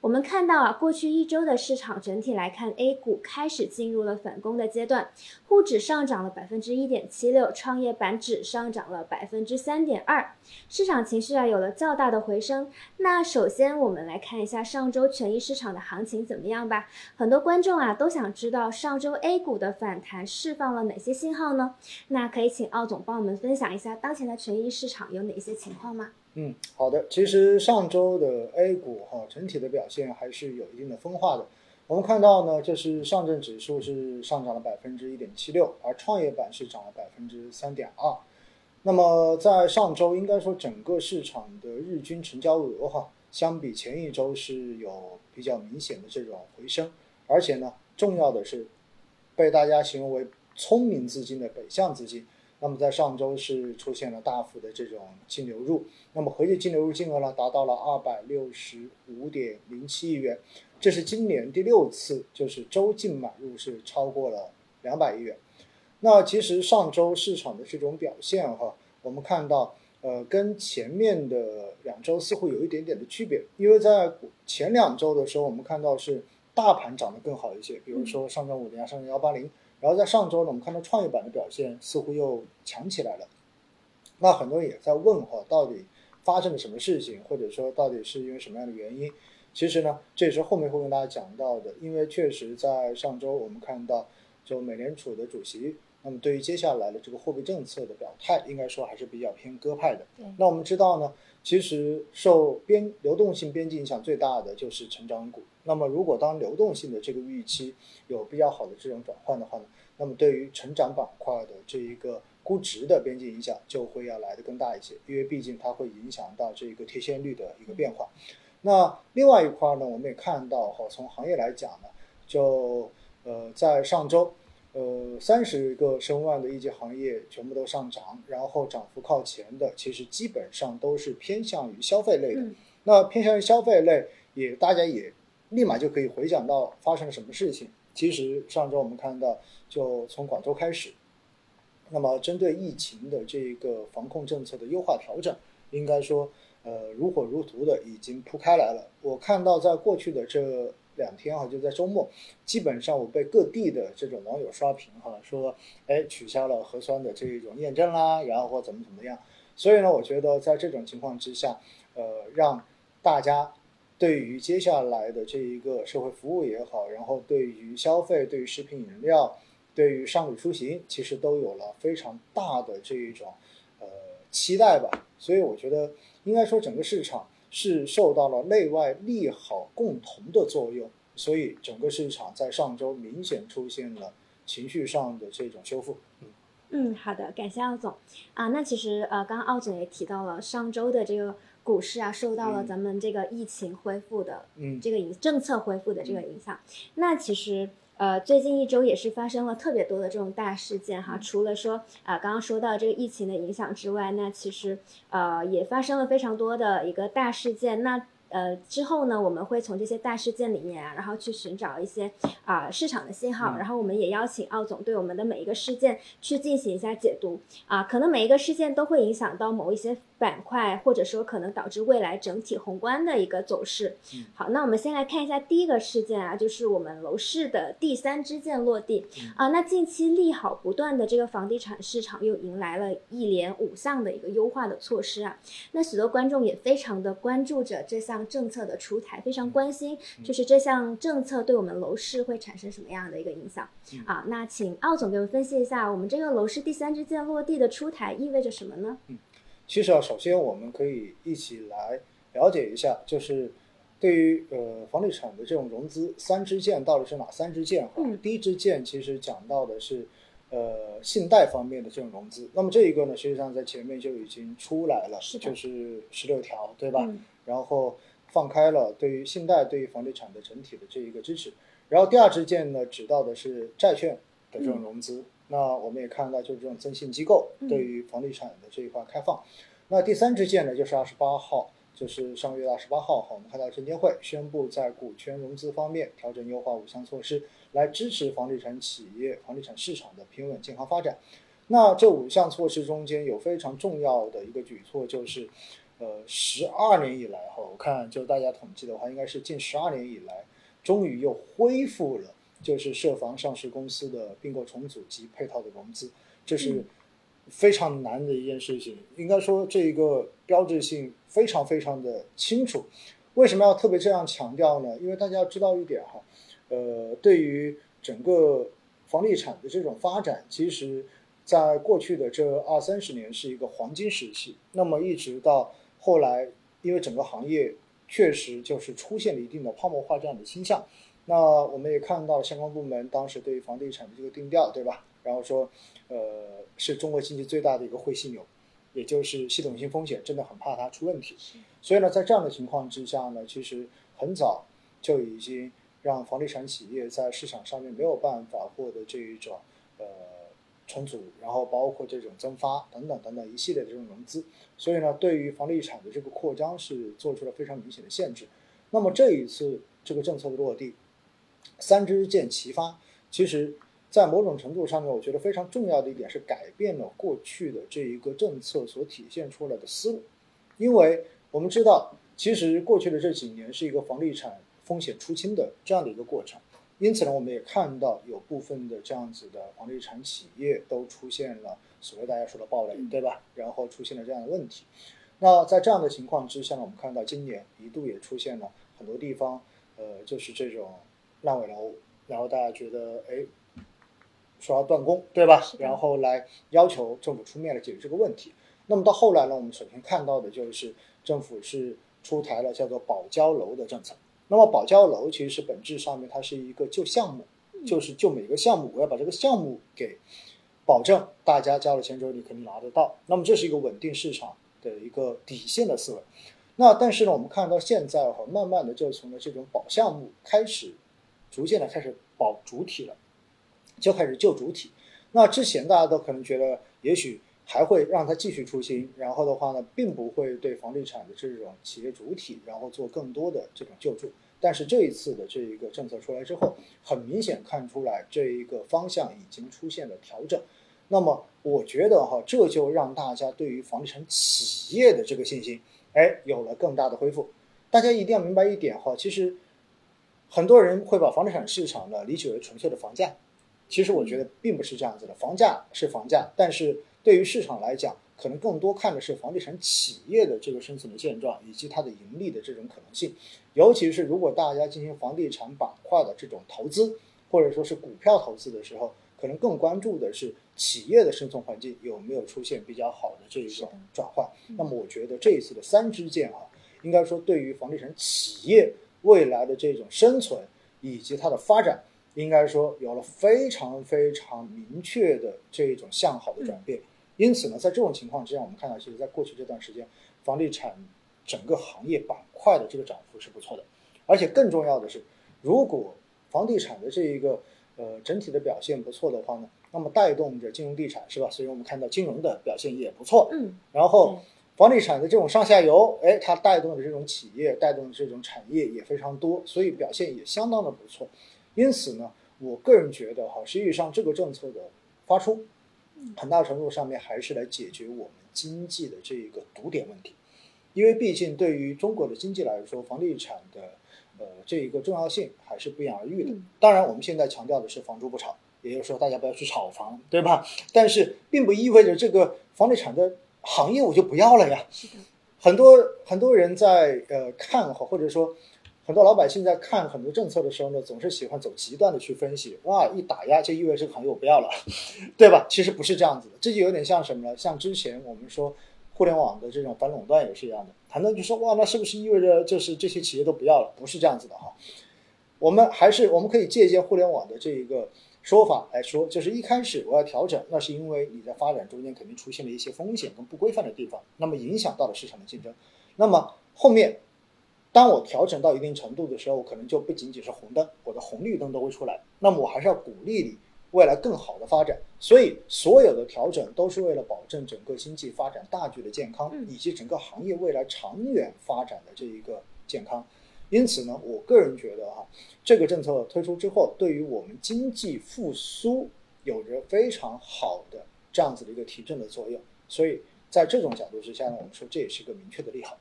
我们看到啊，过去一周的市场整体来看，A 股开始进入了反攻的阶段，沪指上涨了百分之一点七六，创业板指上涨了百分之三点二，市场情绪啊有了较大的回升。那首先我们来看一下上周权益市场的行情怎么样吧？很多观众啊都想知道上周 A 股的反弹释放了哪些信号呢？那可以请奥总帮我们分享一下当前的权益市场有哪些情况吗？嗯，好的。其实上周的 A 股哈整体的表现还是有一定的分化的。我们看到呢，就是上证指数是上涨了百分之一点七六，而创业板是涨了百分之三点二。那么在上周，应该说整个市场的日均成交额哈，相比前一周是有比较明显的这种回升，而且呢，重要的是被大家形容为聪明资金的北向资金。那么在上周是出现了大幅的这种净流入，那么合计净流入金额呢达到了二百六十五点零七亿元，这是今年第六次就是周净买入是超过了两百亿元。那其实上周市场的这种表现哈，我们看到呃跟前面的两周似乎有一点点的区别，因为在前两周的时候我们看到是大盘涨得更好一些，比如说上证五零啊、上证幺八零。然后在上周呢，我们看到创业板的表现似乎又强起来了。那很多人也在问哈，到底发生了什么事情，或者说到底是因为什么样的原因？其实呢，这也是后面会跟大家讲到的。因为确实在上周我们看到，就美联储的主席，那么对于接下来的这个货币政策的表态，应该说还是比较偏鸽派的。那我们知道呢，其实受边流动性边际影响最大的就是成长股。那么，如果当流动性的这个预期有比较好的这种转换的话呢，那么对于成长板块的这一个估值的边际影响就会要来的更大一些，因为毕竟它会影响到这个贴现率的一个变化。那另外一块呢，我们也看到哈，从行业来讲呢，就呃在上周，呃三十个申万的一级行业全部都上涨，然后涨幅靠前的，其实基本上都是偏向于消费类的。那偏向于消费类，也大家也。立马就可以回想到发生了什么事情。其实上周我们看到，就从广州开始，那么针对疫情的这个防控政策的优化调整，应该说，呃，如火如荼的已经铺开来了。我看到在过去的这两天哈，就在周末，基本上我被各地的这种网友刷屏哈，说，哎，取消了核酸的这一种验证啦，然后或怎么怎么样。所以呢，我觉得在这种情况之下，呃，让大家。对于接下来的这一个社会服务也好，然后对于消费、对于食品饮料、对于商旅出行，其实都有了非常大的这一种呃期待吧。所以我觉得应该说整个市场是受到了内外利好共同的作用，所以整个市场在上周明显出现了情绪上的这种修复。嗯嗯，好的，感谢奥总啊。那其实呃，刚刚奥总也提到了上周的这个。股市啊，受到了咱们这个疫情恢复的，嗯，这个影政策恢复的这个影响。那其实呃，最近一周也是发生了特别多的这种大事件哈。除了说啊，刚刚说到这个疫情的影响之外，那其实呃，也发生了非常多的一个大事件。那呃，之后呢，我们会从这些大事件里面啊，然后去寻找一些啊市场的信号，然后我们也邀请奥总对我们的每一个事件去进行一下解读啊。可能每一个事件都会影响到某一些。板块或者说可能导致未来整体宏观的一个走势。好，那我们先来看一下第一个事件啊，就是我们楼市的第三支箭落地啊。那近期利好不断的这个房地产市场又迎来了一连五项的一个优化的措施啊。那许多观众也非常的关注着这项政策的出台，非常关心就是这项政策对我们楼市会产生什么样的一个影响啊？那请奥总给我们分析一下，我们这个楼市第三支箭落地的出台意味着什么呢？其实啊，首先我们可以一起来了解一下，就是对于呃房地产的这种融资三支箭到底是哪三支箭哈？第一支箭其实讲到的是呃信贷方面的这种融资，那么这一个呢，实际上在前面就已经出来了，就是十六条对吧？然后放开了对于信贷对于房地产的整体的这一个支持，然后第二支箭呢，指到的是债券的这种融资。那我们也看到，就是这种增信机构对于房地产的这一块开放。那第三支箭呢，就是二十八号，就是上个月二十八号哈，我们看到证监会宣布在股权融资方面调整优化五项措施，来支持房地产企业、房地产市场的平稳健康发展。那这五项措施中间有非常重要的一个举措，就是，呃十二年以来哈，我看就大家统计的话，应该是近十二年以来，终于又恢复了就是涉房上市公司的并购重组及配套的融资，这是非常难的一件事情。应该说这一个标志性非常非常的清楚。为什么要特别这样强调呢？因为大家要知道一点哈，呃，对于整个房地产的这种发展，其实在过去的这二三十年是一个黄金时期。那么一直到后来，因为整个行业确实就是出现了一定的泡沫化这样的倾向。那我们也看到相关部门当时对于房地产的这个定调，对吧？然后说，呃，是中国经济最大的一个会犀牛。也就是系统性风险，真的很怕它出问题。所以呢，在这样的情况之下呢，其实很早就已经让房地产企业在市场上面没有办法获得这一种呃重组，然后包括这种增发等等等等一系列的这种融资。所以呢，对于房地产的这个扩张是做出了非常明显的限制。那么这一次这个政策的落地，三支箭齐发，其实。在某种程度上面，我觉得非常重要的一点是改变了过去的这一个政策所体现出来的思路，因为我们知道，其实过去的这几年是一个房地产风险出清的这样的一个过程，因此呢，我们也看到有部分的这样子的房地产企业都出现了所谓大家说的暴雷，对吧？然后出现了这样的问题。那在这样的情况之下呢，我们看到今年一度也出现了很多地方，呃，就是这种烂尾楼，然后大家觉得，哎。说要断供，对吧？然后来要求政府出面来解决这个问题。那么到后来呢，我们首先看到的就是政府是出台了叫做保交楼的政策。那么保交楼其实是本质上面它是一个旧项目，就是就每个项目，我要把这个项目给保证大家交了钱之后你肯定拿得到。那么这是一个稳定市场的一个底线的思维。那但是呢，我们看到现在哈，慢慢的就从了这种保项目开始，逐渐的开始保主体了。就开始救主体，那之前大家都可能觉得，也许还会让它继续出新，然后的话呢，并不会对房地产的这种企业主体，然后做更多的这种救助。但是这一次的这一个政策出来之后，很明显看出来这一个方向已经出现了调整。那么我觉得哈，这就让大家对于房地产企业的这个信心，哎，有了更大的恢复。大家一定要明白一点哈，其实很多人会把房地产市场呢理解为纯粹的房价。其实我觉得并不是这样子的，房价是房价，但是对于市场来讲，可能更多看的是房地产企业的这个生存的现状以及它的盈利的这种可能性。尤其是如果大家进行房地产板块的这种投资，或者说是股票投资的时候，可能更关注的是企业的生存环境有没有出现比较好的这一种转换。那么我觉得这一次的三支箭啊，应该说对于房地产企业未来的这种生存以及它的发展。应该说有了非常非常明确的这种向好的转变，因此呢，在这种情况之下，我们看到，其实在过去这段时间，房地产整个行业板块的这个涨幅是不错的，而且更重要的是，如果房地产的这一个呃整体的表现不错的话呢，那么带动着金融地产是吧？所以我们看到金融的表现也不错，嗯，然后房地产的这种上下游，哎，它带动的这种企业，带动的这种产业也非常多，所以表现也相当的不错。因此呢，我个人觉得哈，实际上这个政策的发出，很大程度上面还是来解决我们经济的这一个堵点问题，因为毕竟对于中国的经济来说，房地产的呃这一个重要性还是不言而喻的。当然，我们现在强调的是房住不炒，也就是说大家不要去炒房，对吧？但是并不意味着这个房地产的行业我就不要了呀。是的，很多很多人在呃看好或者说。很多老百姓在看很多政策的时候呢，总是喜欢走极端的去分析。哇，一打压就意味着这个行业我不要了，对吧？其实不是这样子的，这就有点像什么呢？像之前我们说互联网的这种反垄断也是一样的，谈到就说哇，那是不是意味着就是这些企业都不要了？不是这样子的哈。我们还是我们可以借鉴互联网的这一个说法来说，就是一开始我要调整，那是因为你在发展中间肯定出现了一些风险跟不规范的地方，那么影响到了市场的竞争，那么后面。当我调整到一定程度的时候，可能就不仅仅是红灯，我的红绿灯都会出来。那么我还是要鼓励你未来更好的发展。所以所有的调整都是为了保证整个经济发展大局的健康，以及整个行业未来长远发展的这一个健康。因此呢，我个人觉得哈，这个政策推出之后，对于我们经济复苏有着非常好的这样子的一个提振的作用。所以在这种角度之下呢，我们说这也是个明确的利好。